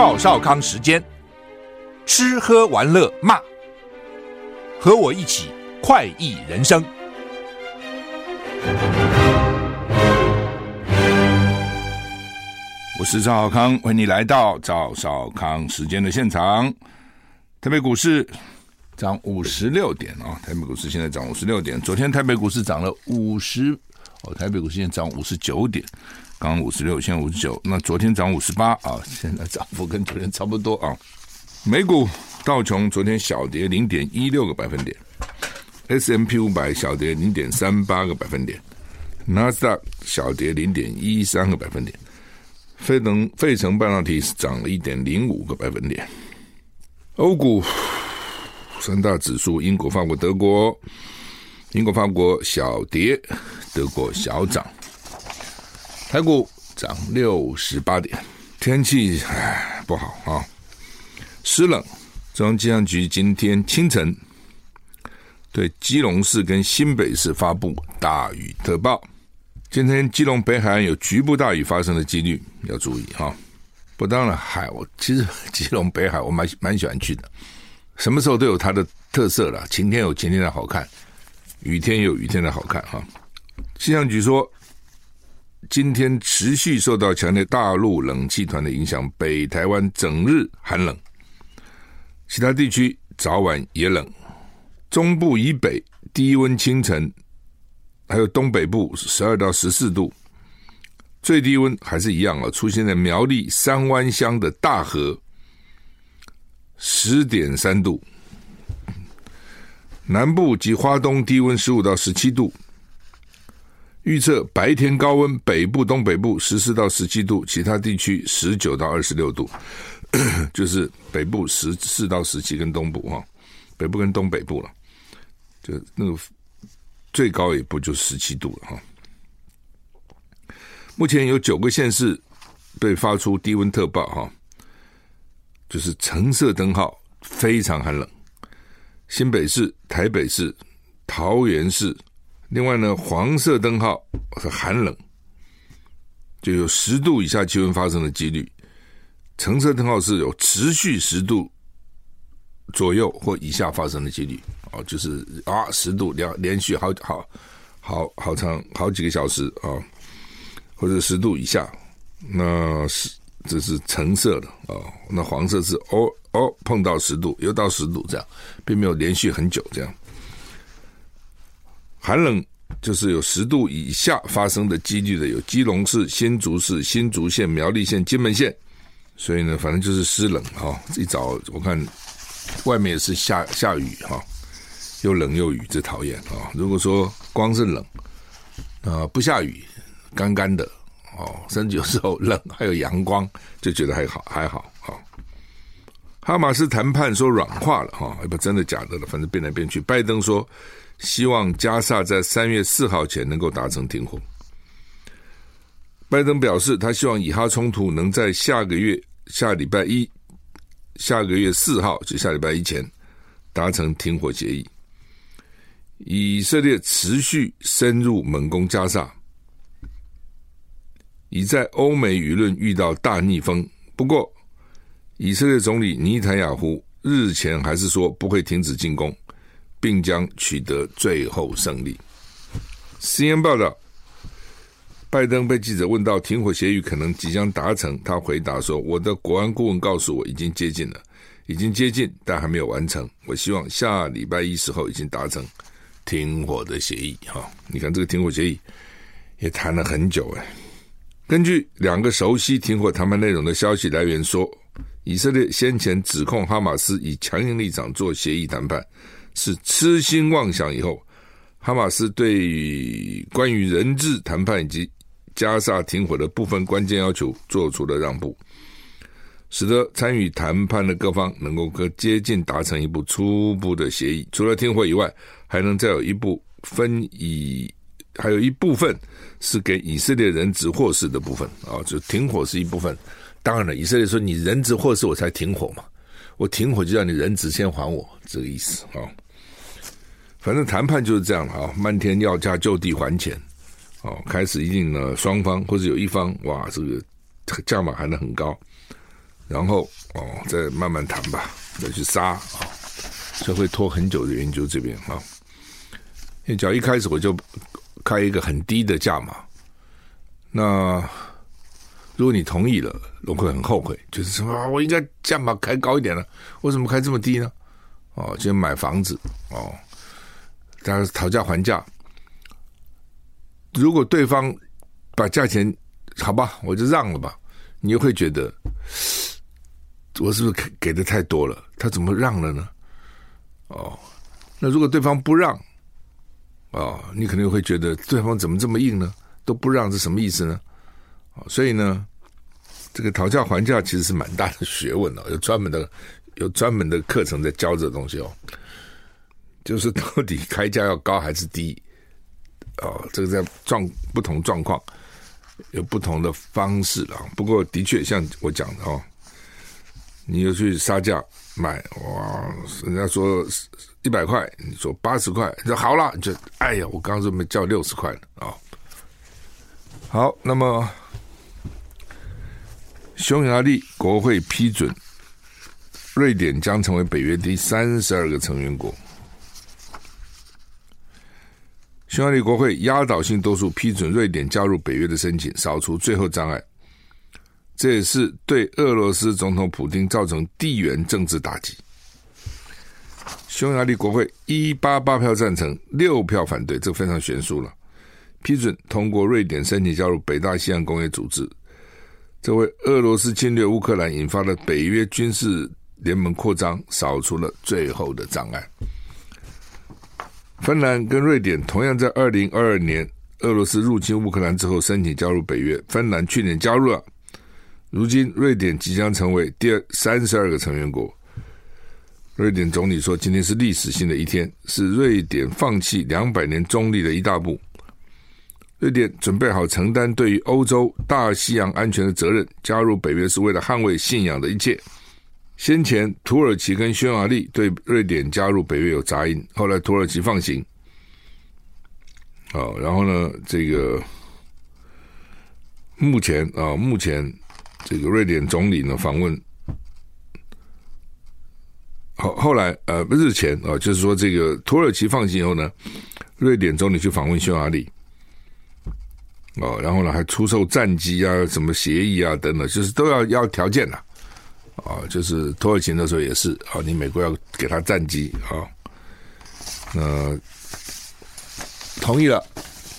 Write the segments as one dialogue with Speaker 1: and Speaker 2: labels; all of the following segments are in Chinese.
Speaker 1: 赵少康时间，吃喝玩乐骂，和我一起快意人生。我是赵少康，欢迎你来到赵少康时间的现场。台北股市涨五十六点啊！台北股市现在涨五十六点，昨天台北股市涨了五十哦，台北股市现在涨五十九点。刚五十六，现在五十九。那昨天涨五十八啊，现在涨幅跟昨天差不多啊。美股道琼昨天小跌零点一六个百分点，S M P 五百小跌零点三八个百分点，纳斯达克小跌零点一三个百分点，费能费城半导体涨了一点零五个百分点。欧股三大指数，英国、法国、德国，英国、法国小跌，德国小涨。台股涨六十八点，天气唉不好啊，湿冷。中央气象局今天清晨对基隆市跟新北市发布大雨特报。今天基隆北海岸有局部大雨发生的几率要注意哈。不当然海，我其实基隆北海我蛮蛮喜欢去的，什么时候都有它的特色了。晴天有晴天的好看，雨天有雨天的好看哈。气象局说。今天持续受到强烈大陆冷气团的影响，北台湾整日寒冷，其他地区早晚也冷。中部以北低温清晨，还有东北部十二到十四度，最低温还是一样啊，出现在苗栗三湾乡的大河十点三度，南部及花东低温十五到十七度。预测白天高温，北部、东北部十四到十七度，其他地区十九到二十六度，就是北部十四到十七，跟东部哈，北部跟东北部了，就那个最高也不就十七度了哈。目前有九个县市被发出低温特报哈，就是橙色灯号，非常寒冷，新北市、台北市、桃园市。另外呢，黄色灯号是寒冷，就有十度以下气温发生的几率；橙色灯号是有持续十度左右或以下发生的几率。哦，就是啊，十度连连续好好好好长好几个小时啊，或者十度以下，那是这是橙色的啊，那黄色是哦哦碰到十度又到十度这样，并没有连续很久这样。寒冷就是有十度以下发生的几率的，有基隆市、新竹市、新竹县、苗栗县、金门县，所以呢，反正就是湿冷哈。一早我看外面也是下下雨哈，又冷又雨，这讨厌啊。如果说光是冷啊，不下雨，干干的哦，甚至有时候冷还有阳光，就觉得还好还好哈。哈马斯谈判说软化了哈，也不真的假的了，反正变来变去。拜登说。希望加萨在三月四号前能够达成停火。拜登表示，他希望以哈冲突能在下个月下礼拜一，下个月四号就下礼拜一前达成停火协议。以色列持续深入猛攻加萨，已在欧美舆论遇到大逆风。不过，以色列总理尼坦雅胡日前还是说不会停止进攻。并将取得最后胜利。CNN 报道，拜登被记者问到停火协议可能即将达成，他回答说：“我的国安顾问告诉我，已经接近了，已经接近，但还没有完成。我希望下礼拜一时候已经达成停火的协议。”哈，你看这个停火协议也谈了很久哎。根据两个熟悉停火谈判内容的消息来源说，以色列先前指控哈马斯以强硬立场做协议谈判是痴心妄想。以后，哈马斯对关于人质谈判以及加沙停火的部分关键要求做出了让步，使得参与谈判的各方能够更接近达成一部初步的协议。除了停火以外，还能再有一部分以，还有一部分是给以色列人质获释的部分啊，就停火是一部分。当然了，以色列说你人质获释我才停火嘛，我停火就让你人质先还我，这个意思啊。反正谈判就是这样了啊，漫天要价就地还钱。哦，开始一定呢，双方或者有一方，哇，这个价码喊得很高，然后哦，再慢慢谈吧，再去杀啊，这、会拖很久的原因就是这边啊、哦。因为只要一开始我就开一个很低的价码，那如果你同意了，我会很后悔，就是什么，我应该价码开高一点了，为什么开这么低呢？哦，就买房子哦，大家讨价还价。如果对方把价钱好吧，我就让了吧，你又会觉得我是不是给给的太多了？他怎么让了呢？哦，那如果对方不让，哦，你可能会觉得对方怎么这么硬呢？都不让是什么意思呢？哦，所以呢，这个讨价还价其实是蛮大的学问哦，有专门的有专门的课程在教这东西哦，就是到底开价要高还是低？哦，这个在状不同状况有不同的方式了。不过的确像我讲的哦，你又去杀价买哇，人家说一百块，你说八十块，你说好了，你就哎呀，我刚刚说没叫六十块呢啊。好，那么匈牙利国会批准，瑞典将成为北约第三十二个成员国。匈牙利国会压倒性多数批准瑞典加入北约的申请，扫除最后障碍。这也是对俄罗斯总统普京造成地缘政治打击。匈牙利国会一八八票赞成，六票反对，这非常悬殊了。批准通过瑞典申请加入北大西洋工业组织，这为俄罗斯侵略乌克兰引发的北约军事联盟扩张扫除了最后的障碍。芬兰跟瑞典同样在二零二二年俄罗斯入侵乌克兰之后申请加入北约，芬兰去年加入了，如今瑞典即将成为第三十二个成员国。瑞典总理说：“今天是历史性的一天，是瑞典放弃两百年中立的一大步。瑞典准备好承担对于欧洲大西洋安全的责任，加入北约是为了捍卫信仰的一切。”先前土耳其跟匈牙利对瑞典加入北约有杂音，后来土耳其放行。哦，然后呢，这个目前啊，目前这个瑞典总理呢访问，后后来呃，日前啊，就是说这个土耳其放行以后呢，瑞典总理去访问匈牙利。哦，然后呢，还出售战机啊，什么协议啊等等，就是都要要条件的。啊，就是土耳其那时候也是啊，你美国要给他战机啊，那同意了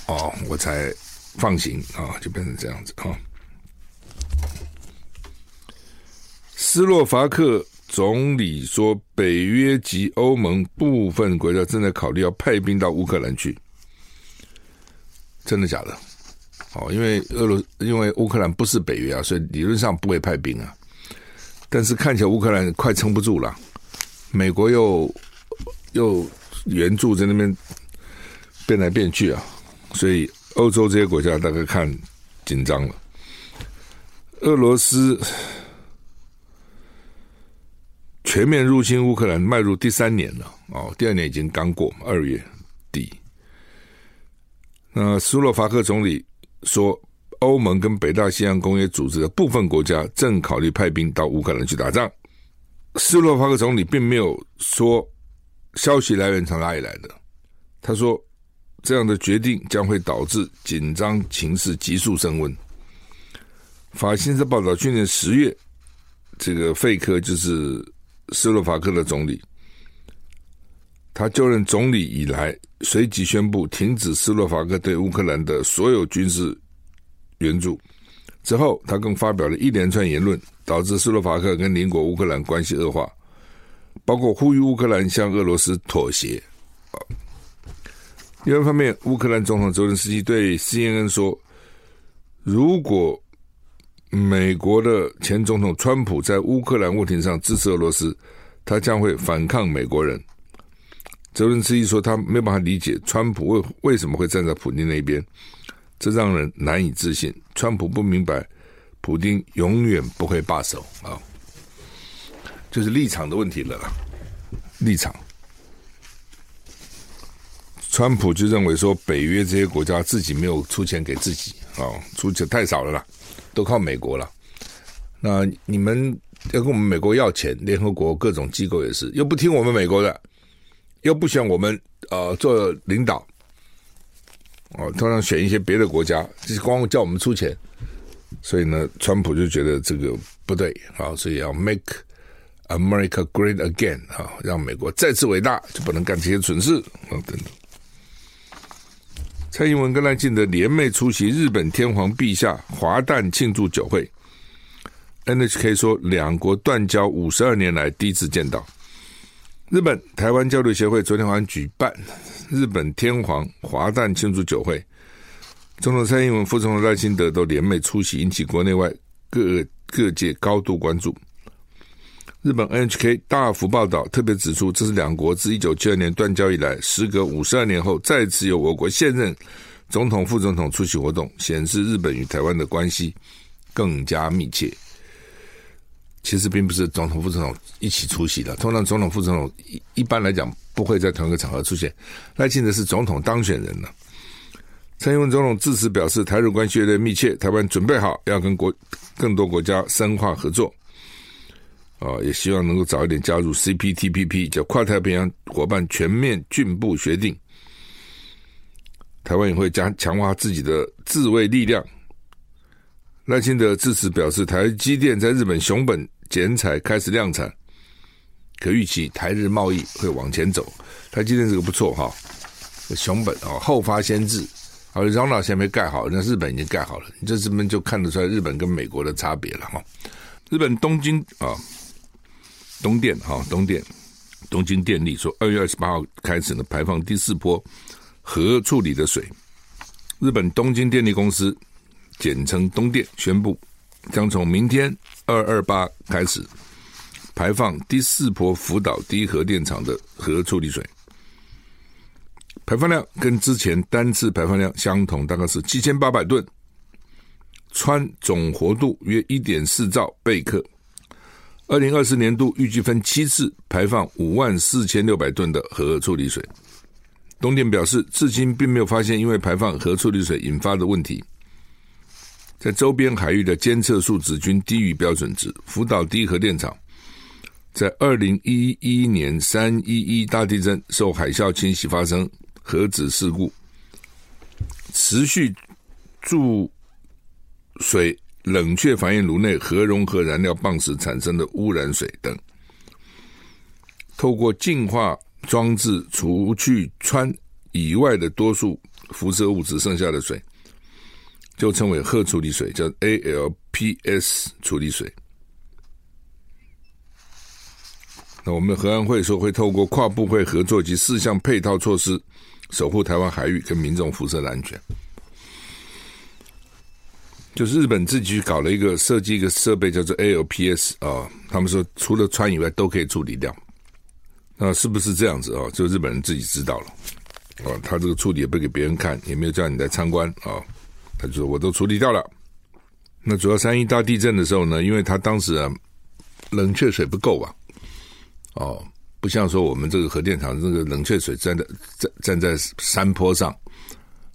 Speaker 1: 哦，我才放行啊，就变成这样子啊。斯洛伐克总理说，北约及欧盟部分国家正在考虑要派兵到乌克兰去，真的假的？哦，因为俄罗，因为乌克兰不是北约啊，所以理论上不会派兵啊。但是看起来乌克兰快撑不住了，美国又又援助在那边变来变去啊，所以欧洲这些国家大概看紧张了。俄罗斯全面入侵乌克兰迈入第三年了哦，第二年已经刚过二月底。那斯洛伐克总理说。欧盟跟北大西洋工业组织的部分国家正考虑派兵到乌克兰去打仗。斯洛伐克总理并没有说消息来源从哪里来的。他说，这样的决定将会导致紧张情势急速升温。法新社报道，去年十月，这个费科就是斯洛伐克的总理，他就任总理以来，随即宣布停止斯洛伐克对乌克兰的所有军事援助。之后，他更发表了一连串言论，导致斯洛伐克跟邻国乌克兰关系恶化，包括呼吁乌克兰向俄罗斯妥协。另外一方面，乌克兰总统泽连斯基对 CNN 说：“如果美国的前总统川普在乌克兰问题上支持俄罗斯，他将会反抗美国人。”泽伦斯基说：“他没有办法理解川普为为什么会站在普京那边。”这让人难以置信。川普不明白，普京永远不会罢手啊，就是立场的问题了。立场，川普就认为说，北约这些国家自己没有出钱给自己啊，出钱太少了啦，都靠美国了。那你们要跟我们美国要钱，联合国各种机构也是，又不听我们美国的，又不选我们呃做领导。哦，通常选一些别的国家，就是光叫我们出钱，所以呢，川普就觉得这个不对啊，所以要 make America great again 啊，让美国再次伟大，就不能干这些蠢事啊等等。蔡英文跟赖清德联袂出席日本天皇陛下华诞庆祝酒会，NHK 说两国断交五十二年来第一次见到。日本台湾交流协会昨天晚上举办日本天皇华诞庆祝酒会，总统蔡英文、副总统赖清德都联袂出席，引起国内外各各界高度关注。日本 NHK 大幅报道，特别指出，这是两国自一九七二年断交以来，时隔五十二年后，再次由我国现任总统、副总统出席活动，显示日本与台湾的关系更加密切。其实并不是总统、副总统一起出席的。通常总统、副总统一一般来讲不会在同一个场合出现。赖清德是总统当选人了。蔡英文总统致辞表示，台日关系越来越密切，台湾准备好要跟国更多国家深化合作。啊，也希望能够早一点加入 CPTPP，叫跨太平洋伙伴全面进步协定。台湾也会加强化自己的自卫力量。赖清德致辞表示，台积电在日本熊本剪彩开始量产，可预期台日贸易会往前走。台积电这个不错哈，熊本啊后发先至，啊，绕岛还没盖好，那日本已经盖好了，你这这边就看得出来日本跟美国的差别了哈。日本东京啊，东电哈东电东京电力说，二月二十八号开始呢排放第四波核处理的水。日本东京电力公司。简称东电宣布，将从明天二二八开始排放第四波福岛第一核电厂的核处理水，排放量跟之前单次排放量相同，大概是七千八百吨，氚总活度约一点四兆贝克。二零二四年度预计分七次排放五万四千六百吨的核处理水。东电表示，至今并没有发现因为排放核处理水引发的问题。在周边海域的监测数值均低于标准值。福岛第一核电厂在二零一一年三一一大地震受海啸侵袭发生核子事故，持续注水冷却反应炉内核融合燃料棒时产生的污染水等，透过净化装置除去氚以外的多数辐射物质，剩下的水。就称为核处理水，叫 ALPS 处理水。那我们的核安会说会透过跨部会合作及四项配套措施，守护台湾海域跟民众辐射的安全。就是日本自己搞了一个设计一个设备，叫做 ALPS 啊，他们说除了氚以外都可以处理掉。那是不是这样子啊？就日本人自己知道了啊，他这个处理也不给别人看，也没有叫你来参观啊。他就说：“我都处理掉了。”那主要三一大地震的时候呢，因为他当时啊冷却水不够啊，哦，不像说我们这个核电厂这个冷却水站在站站在山坡上，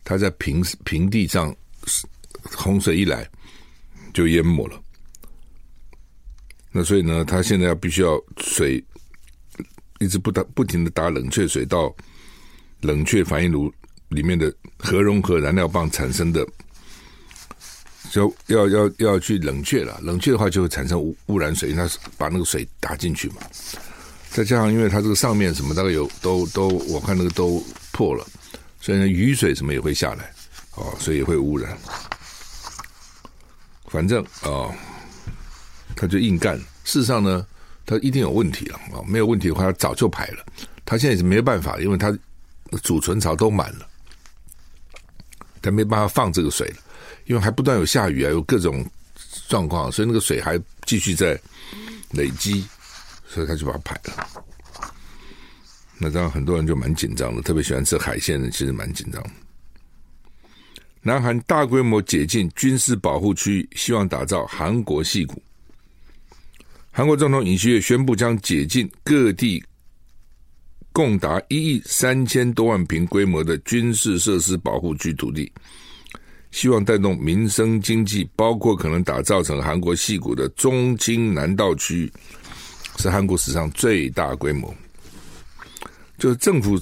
Speaker 1: 它在平平地上，洪水一来就淹没了。那所以呢，他现在要必须要水一直不打不停的打冷却水到冷却反应炉里面的核融合燃料棒产生的。就要要要去冷却了，冷却的话就会产生污污染水，那把那个水打进去嘛。再加上因为它这个上面什么大概有都都，我看那个都破了，所以呢雨水什么也会下来，哦，所以也会污染。反正哦，他就硬干。事实上呢，他一定有问题了啊！没有问题的话，他早就排了。他现在是没办法，因为他储存槽都满了，他没办法放这个水了，因为还不断有下雨啊，有各种状况，所以那个水还继续在累积，所以他就把它排了。那这样很多人就蛮紧张的，特别喜欢吃海鲜的，其实蛮紧张。南韩大规模解禁军事保护区，希望打造韩国戏谷。韩国总统尹锡悦宣布将解禁各地共达一亿三千多万坪规模的军事设施保护区土地，希望带动民生经济，包括可能打造成韩国矽谷的中京南道区，是韩国史上最大规模。就是政府。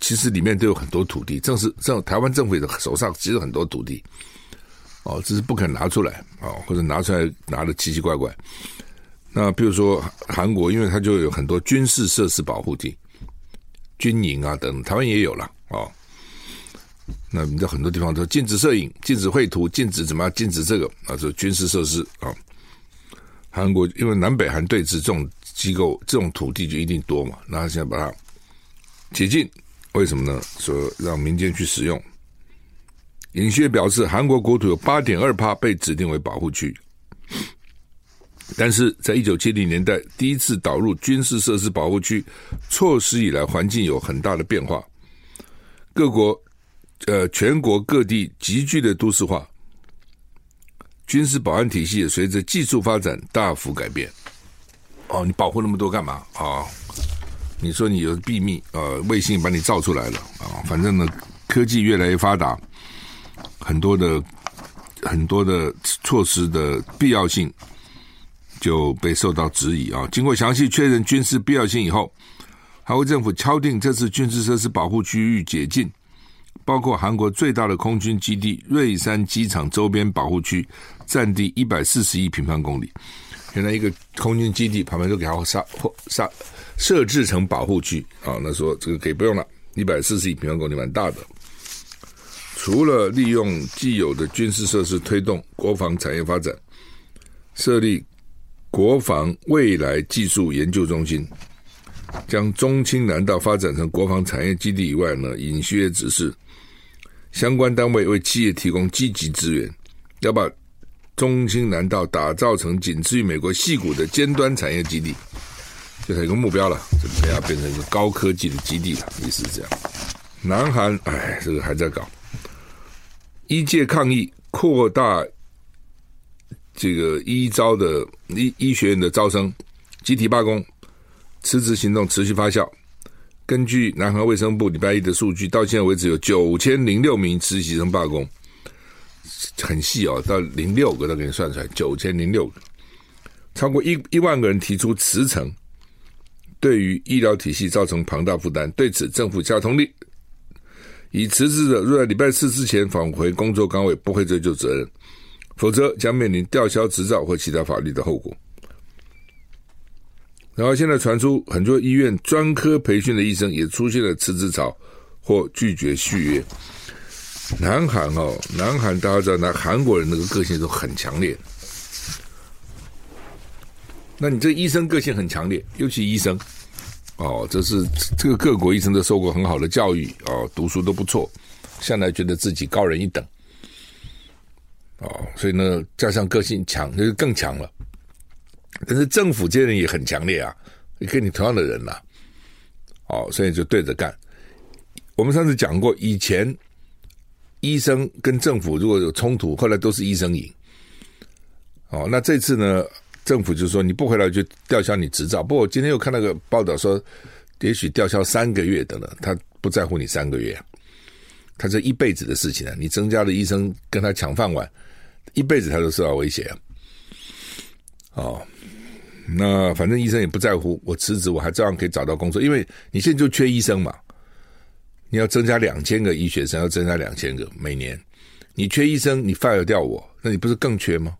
Speaker 1: 其实里面都有很多土地，正是这台湾政府的手上其实很多土地，哦，只是不肯拿出来哦，或者拿出来拿的奇奇怪怪。那比如说韩国，因为它就有很多军事设施保护地、军营啊等，台湾也有了哦。那你在很多地方都禁止摄影、禁止绘图、禁止怎么样、禁止这个啊，这军事设施啊。韩国因为南北韩对峙，这种机构、这种土地就一定多嘛，那他现在把它解禁。为什么呢？说让民间去使用。尹锡悦表示，韩国国土有八点二趴被指定为保护区，但是在一九七零年代第一次导入军事设施保护区措施以来，环境有很大的变化。各国呃，全国各地急剧的都市化，军事保安体系也随着技术发展大幅改变。哦，你保护那么多干嘛啊？哦你说你有秘密，呃，卫星把你照出来了啊！反正呢，科技越来越发达，很多的很多的措施的必要性就被受到质疑啊。经过详细确认军事必要性以后，韩国政府敲定这次军事设施保护区域解禁，包括韩国最大的空军基地瑞山机场周边保护区，占地一百四十亿平方公里。原来一个空军基地旁边都给它杀或杀。设置成保护区啊，那说这个可以不用了，一百四十亿平方公里蛮大的。除了利用既有的军事设施推动国防产业发展，设立国防未来技术研究中心，将中清南道发展成国防产业基地以外呢，尹锡悦指示相关单位为企业提供积极资源，要把中青南道打造成仅次于美国矽谷的尖端产业基地。就是一个目标了，就等下变成一个高科技的基地了，意思是这样。南韩哎，这个还在搞，医界抗议扩大这个医招的医医学院的招生，集体罢工，辞职行动持续发酵。根据南韩卫生部礼拜一的数据，到现在为止有九千零六名实习生罢工，很细哦，到零六个都给你算出来，九千零六个，超过一一万个人提出辞呈。对于医疗体系造成庞大负担，对此政府下通令，已辞职的若在礼拜四之前返回工作岗位，不会追究责任，否则将面临吊销执照或其他法律的后果。然后现在传出很多医院专科培训的医生也出现了辞职潮或拒绝续约。南韩哦，南韩大家知道，那韩国人那个个性都很强烈。那你这医生个性很强烈，尤其医生，哦，这是这个各国医生都受过很好的教育，哦，读书都不错，向来觉得自己高人一等，哦，所以呢，加上个性强，那就更强了。但是政府这些人也很强烈啊，跟你同样的人呐，哦，所以就对着干。我们上次讲过，以前医生跟政府如果有冲突，后来都是医生赢。哦，那这次呢？政府就说你不回来就吊销你执照。不过我今天又看那个报道说，也许吊销三个月的了。他不在乎你三个月，他这一辈子的事情啊！你增加了医生跟他抢饭碗，一辈子他都受到威胁啊！哦，那反正医生也不在乎，我辞职我还照样可以找到工作，因为你现在就缺医生嘛。你要增加两千个医学生，要增加两千个每年，你缺医生，你 fire 掉我，那你不是更缺吗？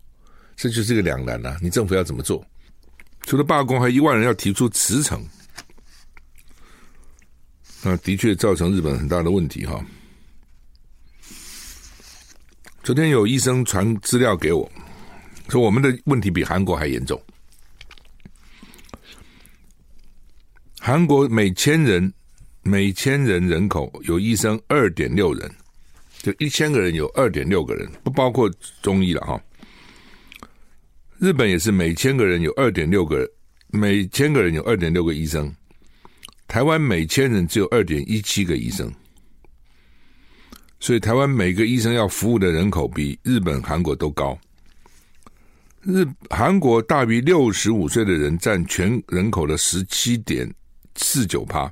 Speaker 1: 这就是个两难、啊！你政府要怎么做？除了罢工，还有一万人要提出辞呈，那的确造成日本很大的问题哈。昨天有医生传资料给我，说我们的问题比韩国还严重。韩国每千人每千人人口有医生二点六人，就一千个人有二点六个人，不包括中医了哈。日本也是每千个人有二点六个人，每千个人有二点六个医生。台湾每千人只有二点一七个医生。所以，台湾每个医生要服务的人口比日本、韩国都高。日韩国大于六十五岁的人占全人口的十七点四九趴，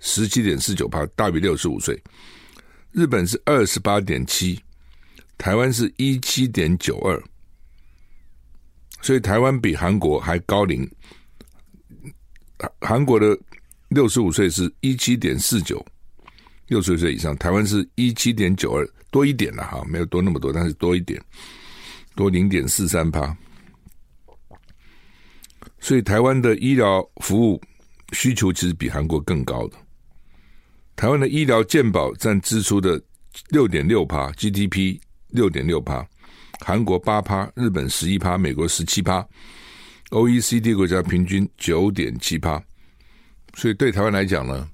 Speaker 1: 十七点四九趴大于六十五岁。日本是二十八点七，台湾是一七点九二。所以，台湾比韩国还高龄。韩国的六十五岁是一七点四九。六十岁以上，台湾是一七点九二，多一点了哈，没有多那么多，但是多一点，多零点四三趴。所以台湾的医疗服务需求其实比韩国更高的。台湾的医疗健保占支出的六点六趴，GDP 六点六趴，韩国八趴，日本十一趴，美国十七趴，OECD 国家平均九点七趴。所以对台湾来讲呢，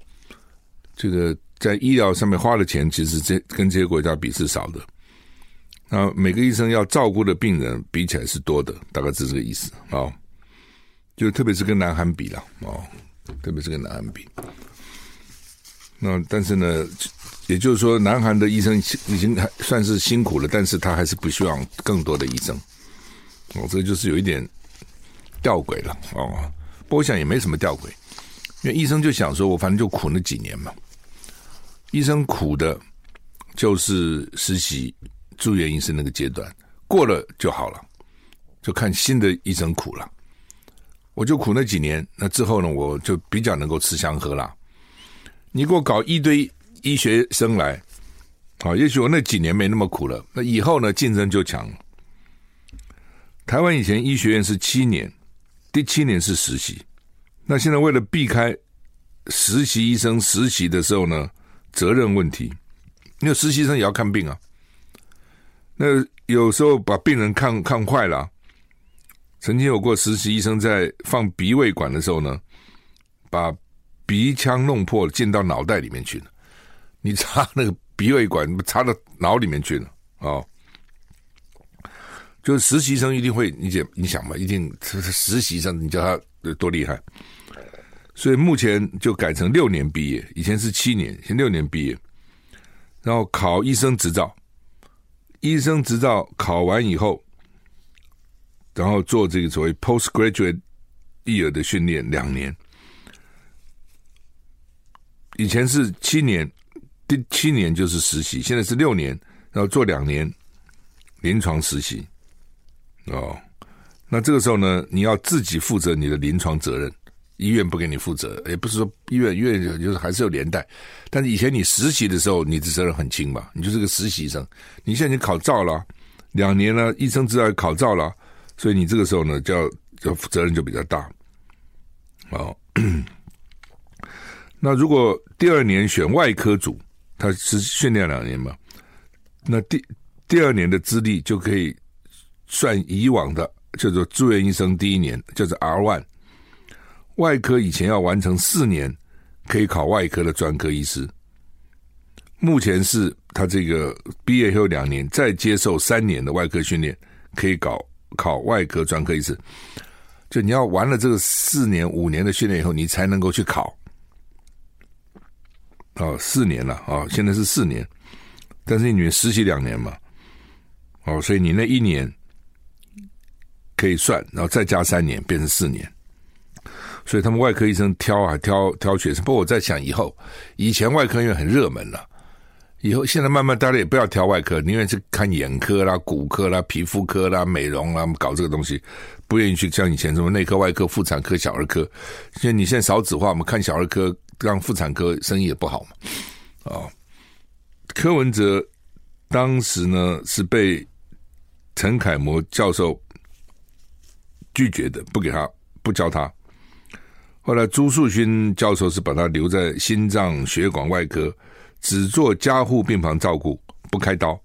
Speaker 1: 这个。在医疗上面花的钱，其实这跟这些国家比是少的。那每个医生要照顾的病人比起来是多的，大概是这个意思啊、哦。就特别是跟南韩比了哦，特别是跟南韩比。那但是呢，也就是说，南韩的医生已经还算是辛苦了，但是他还是不希望更多的医生。哦，这就是有一点吊诡了哦。不过我想也没什么吊诡，因为医生就想说，我反正就苦那几年嘛。医生苦的，就是实习住院医生那个阶段过了就好了，就看新的医生苦了。我就苦那几年，那之后呢，我就比较能够吃香喝辣。你给我搞一堆医学生来，好，也许我那几年没那么苦了。那以后呢，竞争就强。台湾以前医学院是七年，第七年是实习。那现在为了避开实习医生实习的时候呢，责任问题，因为实习生也要看病啊。那有时候把病人看看坏了，曾经有过实习医生在放鼻胃管的时候呢，把鼻腔弄破，进到脑袋里面去了。你插那个鼻胃管，插到脑里面去了啊、哦！就是实习生一定会，你想你想嘛，一定实习生，你叫他多厉害。所以目前就改成六年毕业，以前是七年，现六年毕业，然后考医生执照，医生执照考完以后，然后做这个所谓 postgraduate year 的训练两年。以前是七年，第七年就是实习，现在是六年，然后做两年临床实习。哦，那这个时候呢，你要自己负责你的临床责任。医院不给你负责，也不是说医院，医院就是还是有连带。但是以前你实习的时候，你的责任很轻嘛，你就是个实习生。你现在你考照了，两年了，医生执照考照了，所以你这个时候呢，就要就责任就比较大。好，那如果第二年选外科组，他是训练两年嘛，那第第二年的资历就可以算以往的叫做住院医生第一年叫做 R one。外科以前要完成四年，可以考外科的专科医师。目前是他这个毕业后两年，再接受三年的外科训练，可以搞考外科专科医师。就你要完了这个四年五年的训练以后，你才能够去考。哦，四年了啊，现在是四年，但是你实习两年嘛，哦，所以你那一年可以算，然后再加三年，变成四年。所以他们外科医生挑啊挑挑学生，不过我在想以后，以前外科因为很热门了，以后现在慢慢大家也不要挑外科，宁愿去看眼科啦、骨科啦、皮肤科啦、美容啦，搞这个东西，不愿意去像以前什么内科、外科、妇产科、小儿科。现在你现在少子化，我们看小儿科，让妇产科生意也不好嘛。哦，柯文哲当时呢是被陈楷模教授拒绝的，不给他，不教他。后来朱树勋教授是把他留在心脏血管外科，只做加护病房照顾，不开刀。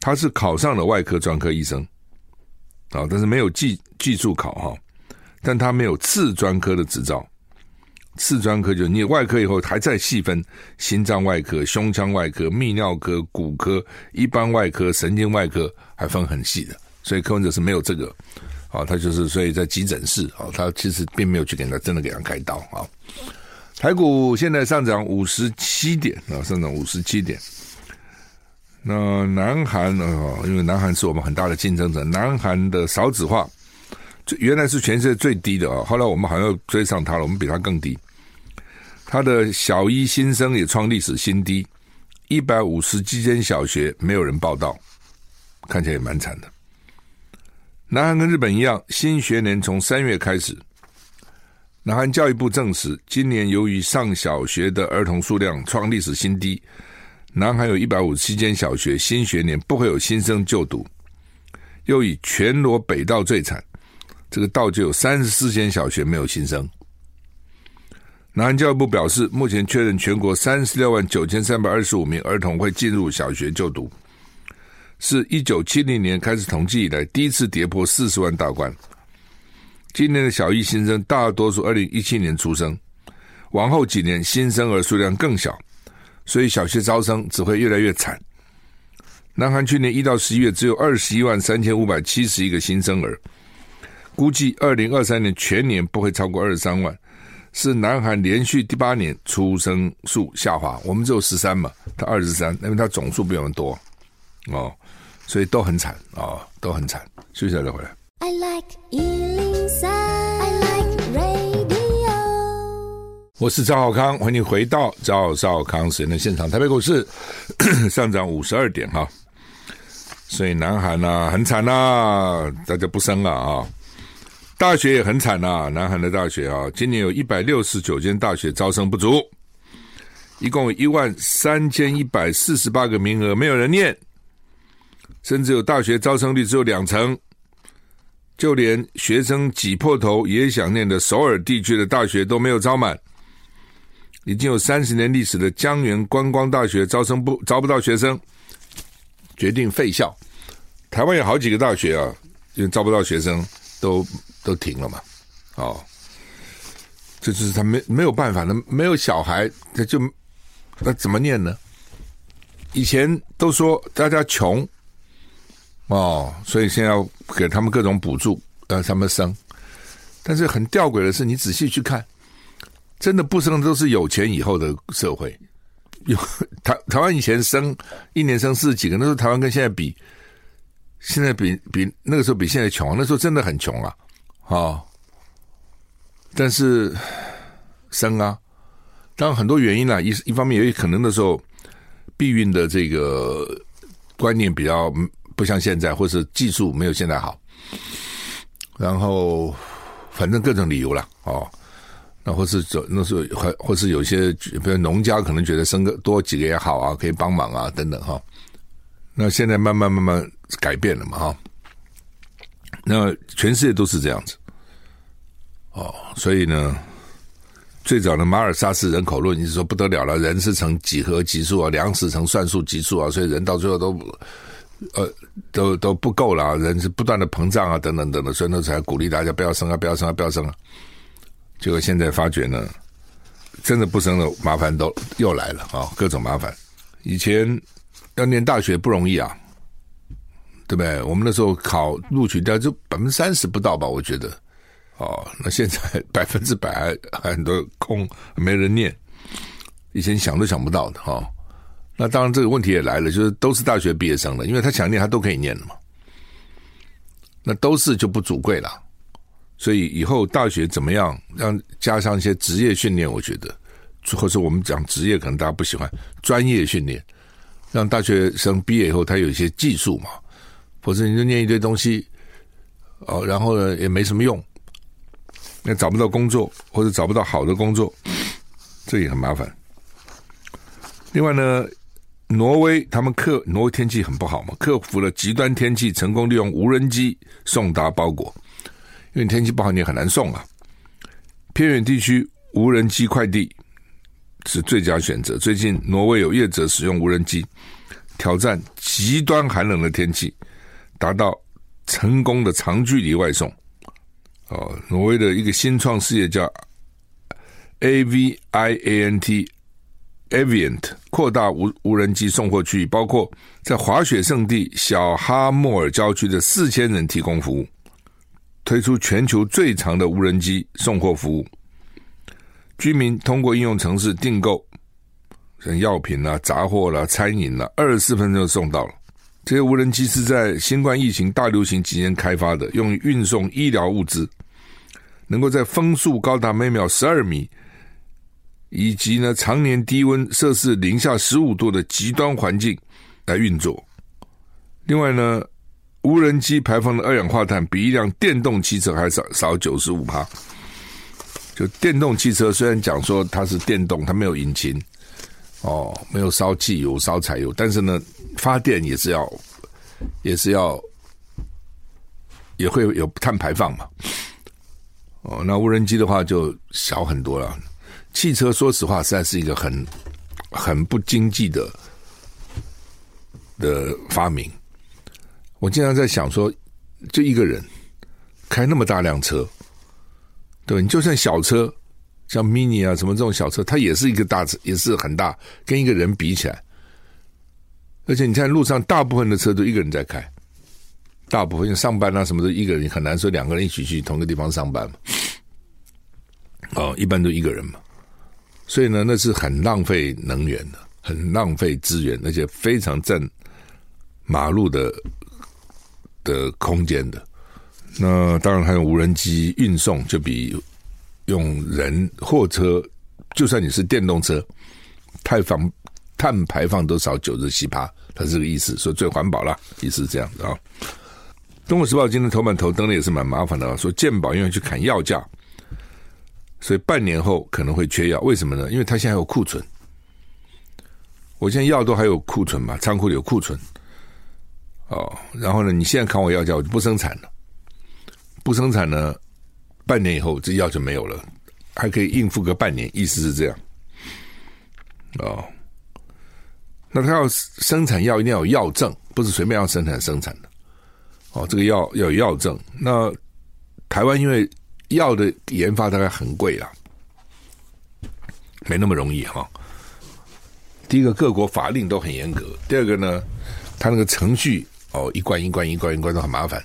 Speaker 1: 他是考上了外科专科医生，啊，但是没有技技术考哈，但他没有次专科的执照。次专科就你外科以后还在细分心脏外科、胸腔外科、泌尿科、骨科、一般外科、神经外科，还分很细的。所以柯文哲是没有这个，啊，他就是所以在急诊室啊，他其实并没有去给他真的给他开刀啊。台股现在上涨五十七点啊，上涨五十七点。那南韩啊，因为南韩是我们很大的竞争者，南韩的少子化，原来是全世界最低的啊，后来我们好像追上它了，我们比它更低。它的小一新生也创历史新低，一百五十几间小学没有人报道，看起来也蛮惨的。南韩跟日本一样，新学年从三月开始。南韩教育部证实，今年由于上小学的儿童数量创历史新低。南韩有一百五十七间小学，新学年不会有新生就读。又以全罗北道最惨，这个道就有三十四间小学没有新生。南韩教育部表示，目前确认全国三十六万九千三百二十五名儿童会进入小学就读，是一九七零年开始统计以来第一次跌破四十万大关。今年的小一新生大多数二零一七年出生，往后几年新生儿数量更小。所以小学招生只会越来越惨。南韩去年一到十一月只有二十一万三千五百七十一个新生儿，估计二零二三年全年不会超过二十三万，是南韩连续第八年出生数下滑。我们只有十三嘛，他二十三，因为他总数比我们多哦，所以都很惨哦，都很惨。休息下再回来。I like 103. I like radio. 我是赵少康，欢迎回到赵少康时间的现场。台北股市 上涨五十二点哈，所以南韩啊很惨啊，大家不生了啊。大学也很惨啊，南韩的大学啊，今年有一百六十九间大学招生不足，一共有一万三千一百四十八个名额没有人念，甚至有大学招生率只有两成，就连学生挤破头也想念的首尔地区的大学都没有招满。已经有三十年历史的江原观光大学招生不招不到学生，决定废校。台湾有好几个大学啊，因为招不到学生，都都停了嘛。哦，这就是他没没有办法，那没有小孩，他就那怎么念呢？以前都说大家穷哦，所以现在要给他们各种补助，让他们生。但是很吊诡的是，你仔细去看。真的不生都是有钱以后的社会，有 台台湾以前生一年生四十几个，那时候台湾跟现在比，现在比比那个时候比现在穷，那时候真的很穷啊，啊、但是生啊，当然很多原因啦，一一方面也有可能的时候避孕的这个观念比较不像现在，或是技术没有现在好，然后反正各种理由啦。哦。那或是走那时候还或是有些比如农家可能觉得生个多几个也好啊，可以帮忙啊等等哈。那现在慢慢慢慢改变了嘛哈。那全世界都是这样子哦，所以呢，最早的马尔萨斯人口论，你是说不得了了，人是成几何级数啊，粮食成算术级数啊，所以人到最后都呃都都不够了，人是不断的膨胀啊等等等等，所以那时候还鼓励大家不要生啊，不要生啊，不要生啊。结果现在发觉呢，真的不生的麻烦都又来了啊！各种麻烦。以前要念大学不容易啊，对不对？我们那时候考录取掉就百分之三十不到吧，我觉得。哦，那现在百分之百还很多空，没人念。以前想都想不到的哈。那当然这个问题也来了，就是都是大学毕业生了，因为他想念他都可以念的嘛。那都是就不足贵了。所以以后大学怎么样让加上一些职业训练？我觉得，或者我们讲职业，可能大家不喜欢专业训练，让大学生毕业以后他有一些技术嘛，否则你就念一堆东西，哦，然后呢也没什么用，那找不到工作或者找不到好的工作，这也很麻烦。另外呢，挪威他们克挪威天气很不好嘛，克服了极端天气，成功利用无人机送达包裹。因为天气不好，你很难送啊。偏远地区无人机快递是最佳选择。最近，挪威有业者使用无人机挑战极端寒冷的天气，达到成功的长距离外送。哦，挪威的一个新创事业叫 A V I A N T Aviant，扩大无无人机送货区域，包括在滑雪胜地小哈莫尔郊区的四千人提供服务。推出全球最长的无人机送货服务，居民通过应用程式订购，像药品啦、杂货啦、餐饮啦，二十四分钟就送到了。这些无人机是在新冠疫情大流行期间开发的，用于运送医疗物资，能够在风速高达每秒十二米，以及呢常年低温摄氏零下十五度的极端环境来运作。另外呢。无人机排放的二氧化碳比一辆电动汽车还少少九十五趴。就电动汽车虽然讲说它是电动，它没有引擎，哦，没有烧汽油、烧柴油，但是呢，发电也是要，也是要，也会有碳排放嘛。哦，那无人机的话就小很多了。汽车说实话，实在是一个很很不经济的的发明。我经常在想说，就一个人开那么大辆车，对，你就算小车，像 mini 啊什么这种小车，它也是一个大车，也是很大，跟一个人比起来。而且你看路上大部分的车都一个人在开，大部分上班啊什么的，一个人很难说两个人一起去同个地方上班嘛。哦，一般都一个人嘛，所以呢，那是很浪费能源的，很浪费资源，而且非常占马路的。的空间的，那当然还有无人机运送，就比用人货车，就算你是电动车，碳放碳排放都少九十七趴，它是这个意思，说最环保了，意思是这样子啊。《中国时报》今天头版头登的也是蛮麻烦的，说健保因为去砍药价，所以半年后可能会缺药，为什么呢？因为它现在有库存，我现在药都还有库存嘛，仓库里有库存。哦，然后呢？你现在砍我药价，我就不生产了。不生产呢，半年以后这药就没有了，还可以应付个半年，意思是这样。哦，那他要生产药，一定要有药证，不是随便要生产生产的。哦，这个药要有药证。那台湾因为药的研发大概很贵啊，没那么容易哈。第一个，各国法令都很严格；第二个呢，他那个程序。哦，一关一关一关一关都很麻烦，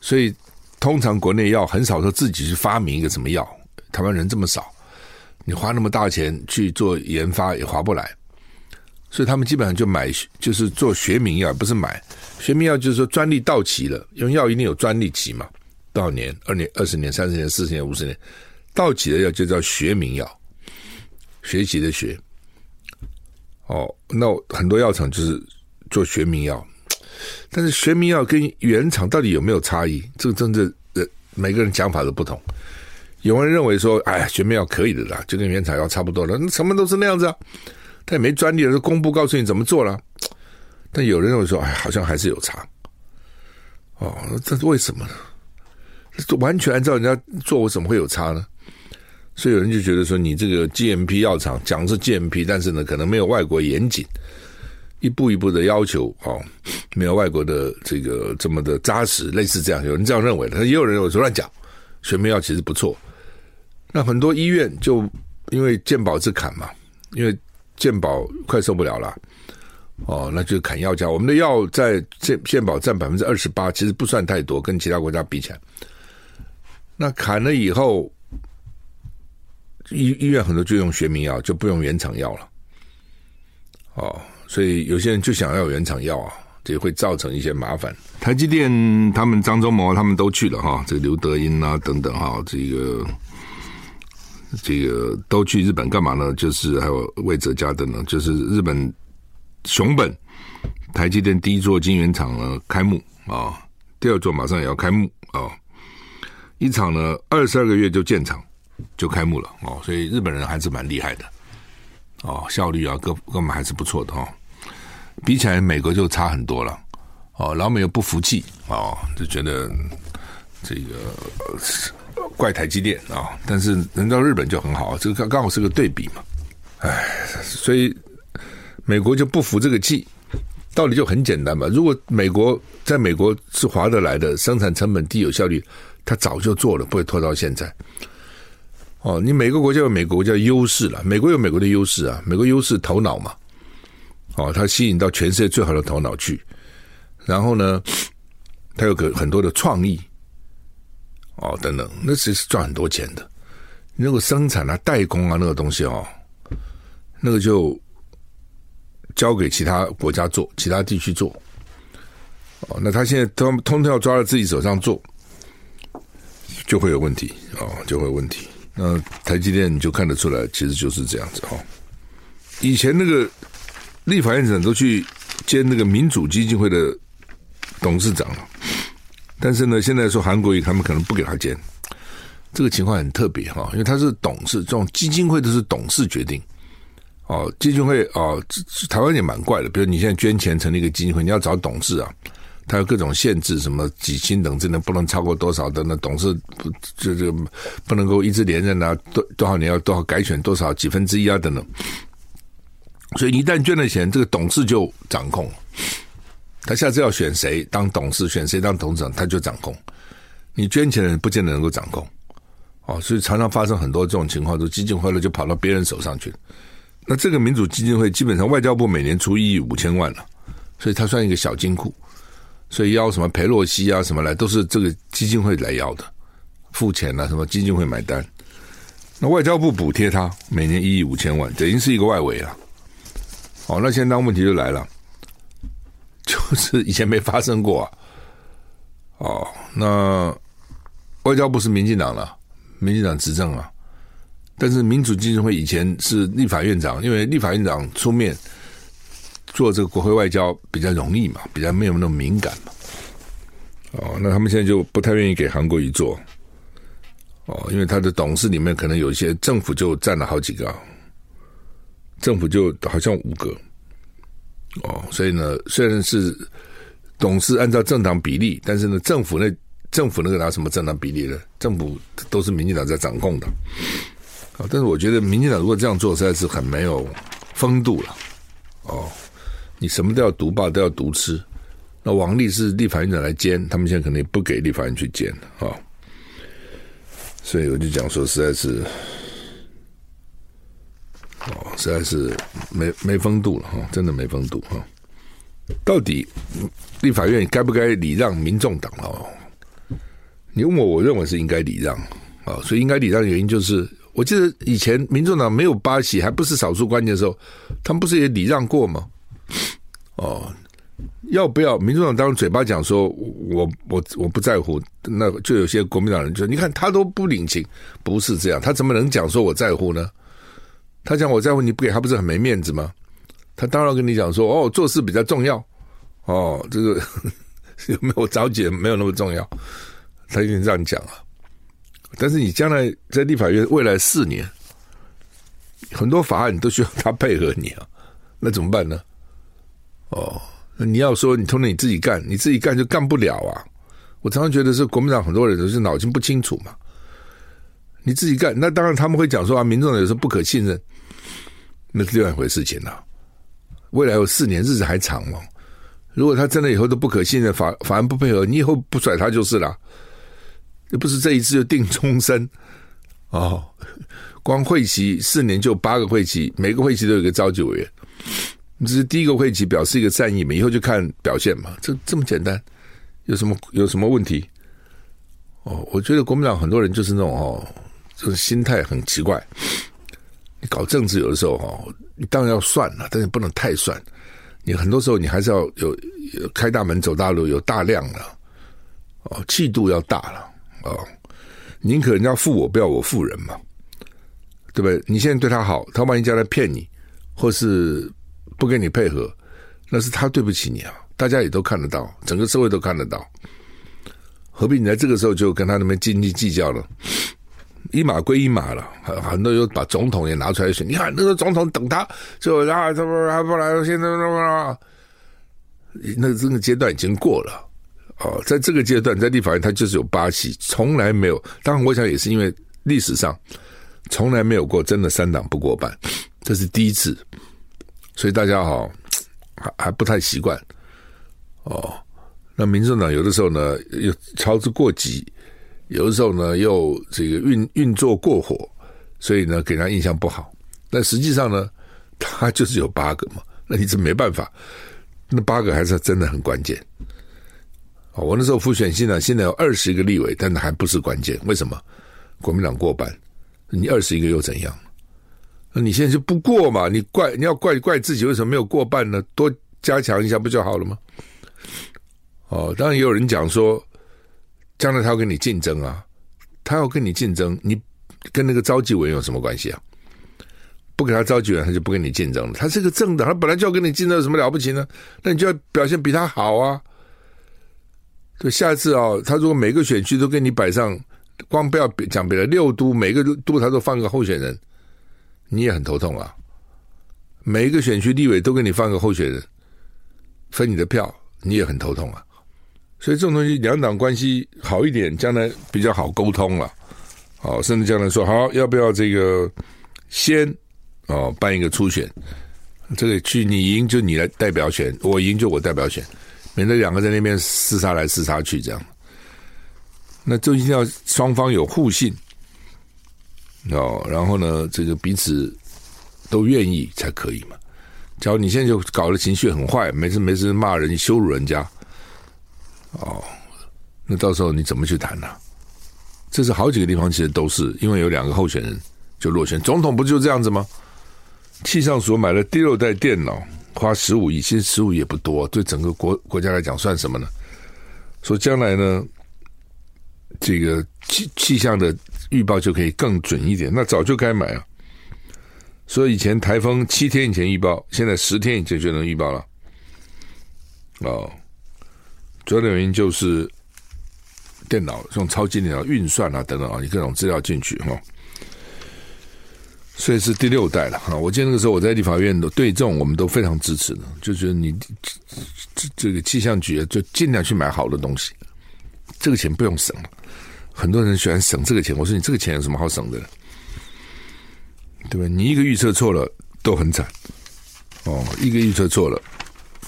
Speaker 1: 所以通常国内药很少说自己去发明一个什么药。台湾人这么少，你花那么大钱去做研发也划不来，所以他们基本上就买，就是做学名药，不是买学名药，就是说专利到期了，因为药一定有专利期嘛，多少年？二年、二十年、三十年、四十年、五十年，到期的药就叫学名药，学习的学。哦，那很多药厂就是。做学名药，但是学名药跟原厂到底有没有差异？这个真的呃，每个人讲法都不同。有人认为说，哎，学名药可以的啦，就跟原厂药差不多了，那什么都是那样子啊。他也没专利，就公布告诉你怎么做了。但有人认为说，哎，好像还是有差。哦，这是为什么呢？完全按照人家做，我怎么会有差呢？所以有人就觉得说，你这个 GMP 药厂讲是 GMP，但是呢，可能没有外国严谨。一步一步的要求哦，没有外国的这个这么的扎实，类似这样，有人这样认为的，也有人有说乱讲，学名药其实不错。那很多医院就因为健保是砍嘛，因为健保快受不了了，哦，那就砍药价。我们的药在健健保占百分之二十八，其实不算太多，跟其他国家比起来。那砍了以后，医医院很多就用学名药，就不用原厂药了，哦。所以有些人就想要原厂药啊，这会造成一些麻烦。台积电他们张忠谋他们都去了哈，这刘德音啊等等哈，这个这个都去日本干嘛呢？就是还有魏哲家等等，就是日本熊本台积电第一座晶圆厂呢开幕啊，第二座马上也要开幕啊，一厂呢二十二个月就建厂就开幕了哦，所以日本人还是蛮厉害的哦，效率啊各各方面还是不错的哈。比起来，美国就差很多了。哦，老美又不服气，哦，就觉得这个怪台积电啊，但是人到日本就很好，这个刚刚好是个对比嘛。哎，所以美国就不服这个气，道理就很简单嘛。如果美国在美国是划得来的，生产成本低、有效率，他早就做了，不会拖到现在。哦，你每个国家有每个国家的优势了，美国有美国的优势啊，美国优势头脑嘛。哦，他吸引到全世界最好的头脑去，然后呢，他有个很多的创意。哦，等等，那其实是赚很多钱的。那个生产啊、代工啊，那个东西哦，那个就交给其他国家做，其他地区做。哦，那他现在通通通要抓在自己手上做，就会有问题哦，就会有问题。那台积电你就看得出来，其实就是这样子哦。以前那个立法院长都去兼那个民主基金会的董事长了。但是呢，现在说韩国瑜他们可能不给他兼，这个情况很特别哈，因为他是董事，这种基金会都是董事决定。哦，基金会哦，台湾也蛮怪的，比如你现在捐钱成立一个基金会，你要找董事啊，他有各种限制，什么几星等级的不能超过多少的，那董事不就就不能够一直连任啊，多多少年要多少改选多少几分之一啊等等。所以一旦捐了钱，这个董事就掌控。他下次要选谁当董事，选谁当董事长，他就掌控。你捐钱的人不见得能够掌控，哦，所以常常发生很多这种情况，就基金会了就跑到别人手上去。那这个民主基金会基本上外交部每年出一亿五千万了，所以它算一个小金库。所以邀什么裴洛西啊什么来，都是这个基金会来要的，付钱啊什么基金会买单。那外交部补贴他每年一亿五千万，等于是一个外围了。哦，那现在当问题就来了。就是以前没发生过啊，哦，那外交部是民进党了，民进党执政啊，但是民主基金会以前是立法院长，因为立法院长出面做这个国会外交比较容易嘛，比较没有那么敏感嘛，哦，那他们现在就不太愿意给韩国瑜做，哦，因为他的董事里面可能有一些政府就占了好几个，政府就好像五个。哦，所以呢，虽然是董事按照政党比例，但是呢，政府那政府那个拿什么政党比例呢？政府都是民进党在掌控的。啊，但是我觉得民进党如果这样做，实在是很没有风度了。哦，你什么都要独霸，都要独吃。那王力是立法院长来监，他们现在可能也不给立法院去监啊。哦，所以我就讲说，实在是。哦，实在是没没风度了哈，真的没风度哈。到底立法院该不该礼让民众党哦？你问我，我认为是应该礼让啊。所以应该礼让的原因就是，我记得以前民众党没有八席，还不是少数关键的时候，他们不是也礼让过吗？哦，要不要？民众党当时嘴巴讲说，我我我不在乎，那就有些国民党人就说，你看他都不领情，不是这样，他怎么能讲说我在乎呢？他讲我在乎你不给他不是很没面子吗？他当然跟你讲说哦，做事比较重要哦，这个 有没有着急没有那么重要，他已经这样讲了。但是你将来在立法院未来四年，很多法案你都需要他配合你啊，那怎么办呢？哦，那你要说你通通你自己干，你自己干就干不了啊。我常常觉得是国民党很多人都是脑筋不清楚嘛。你自己干，那当然他们会讲说啊，民众有时候不可信任。那是另外一回事情了。未来有四年，日子还长嘛？如果他真的以后都不可信任，法法案不配合，你以后不甩他就是了。又不是这一次就定终身哦。光会期四年就八个会期，每个会期都有一个召集委员。只是第一个会期表示一个善意嘛，以后就看表现嘛。这这么简单，有什么有什么问题？哦，我觉得国民党很多人就是那种哦，就是心态很奇怪。你搞政治有的时候哈，你当然要算了，但是不能太算。你很多时候你还是要有，有开大门走大路，有大量了哦，气度要大了哦。宁可人家负我，不要我负人嘛，对不对？你现在对他好，他万一将来骗你，或是不跟你配合，那是他对不起你啊。大家也都看得到，整个社会都看得到，何必你在这个时候就跟他那边斤斤计较了？一码归一码了，很很多又把总统也拿出来选。你看那个总统等他，就然后他不还不来，现在那么那这个阶段已经过了哦，在这个阶段，在立法院他就是有八席，从来没有。当然，我想也是因为历史上从来没有过真的三党不过半，这是第一次，所以大家哈还还不太习惯。哦，那民众党有的时候呢又操之过急，有的时候呢又这个运运作过火，所以呢给人印象不好。但实际上呢，他就是有八个嘛，那你这没办法，那八个还是真的很关键。哦，我那时候复选新党，现在有二十个立委，但是还不是关键。为什么？国民党过半，你二十一个又怎样？那你现在就不过嘛？你怪你要怪怪自己为什么没有过半呢？多加强一下不就好了吗？哦，当然也有人讲说，将来他要跟你竞争啊，他要跟你竞争，你跟那个召集委有什么关系啊？不给他召集委，他就不跟你竞争了。他是个政党，他本来就要跟你竞争，有什么了不起呢？那你就要表现比他好啊。对，下次啊、哦，他如果每个选区都给你摆上，光不要讲别的，六都每个都他都放个候选人，你也很头痛啊。每一个选区立委都给你放个候选人，分你的票，你也很头痛啊。所以这种东西，两党关系好一点，将来比较好沟通了。好，甚至将来说好，要不要这个先哦办一个初选？这个去你赢就你来代表选，我赢就我代表选。免得两个在那边厮杀来厮杀去，这样，那就一定要双方有互信哦，然后呢，这个彼此都愿意才可以嘛。假如你现在就搞得情绪很坏，没事没事骂人、羞辱人家，哦，那到时候你怎么去谈呢？这是好几个地方其实都是因为有两个候选人就落选，总统不就这样子吗？气象署买了第六代电脑。花十五亿，其实十五亿也不多，对整个国国家来讲算什么呢？说将来呢，这个气气象的预报就可以更准一点，那早就该买啊。所以以前台风七天以前预报，现在十天以前就能预报了。哦，主要的原因就是电脑这种超级电脑运算啊等等啊，你各种资料进去哈。所以是第六代了哈，我记得那个时候我在立法院都对这种我们都非常支持的，就觉得你这这个气象局就尽量去买好的东西，这个钱不用省了。很多人喜欢省这个钱，我说你这个钱有什么好省的？对吧？你一个预测错了都很惨哦，一个预测错了，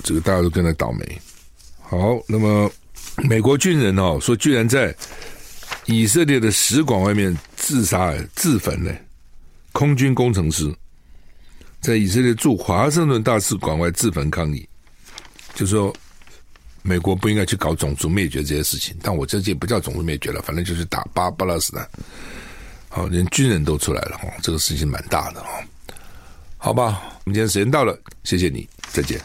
Speaker 1: 这个大家都跟着倒霉。好，那么美国军人哦说，居然在以色列的使馆外面自杀自焚呢。空军工程师在以色列驻华盛顿大使馆外自焚抗议，就说美国不应该去搞种族灭绝这些事情。但我这届不叫种族灭绝了，反正就是打巴巴勒斯坦。好，连军人都出来了哈，这个事情蛮大的哈。好吧，我们今天时间到了，谢谢你，再见。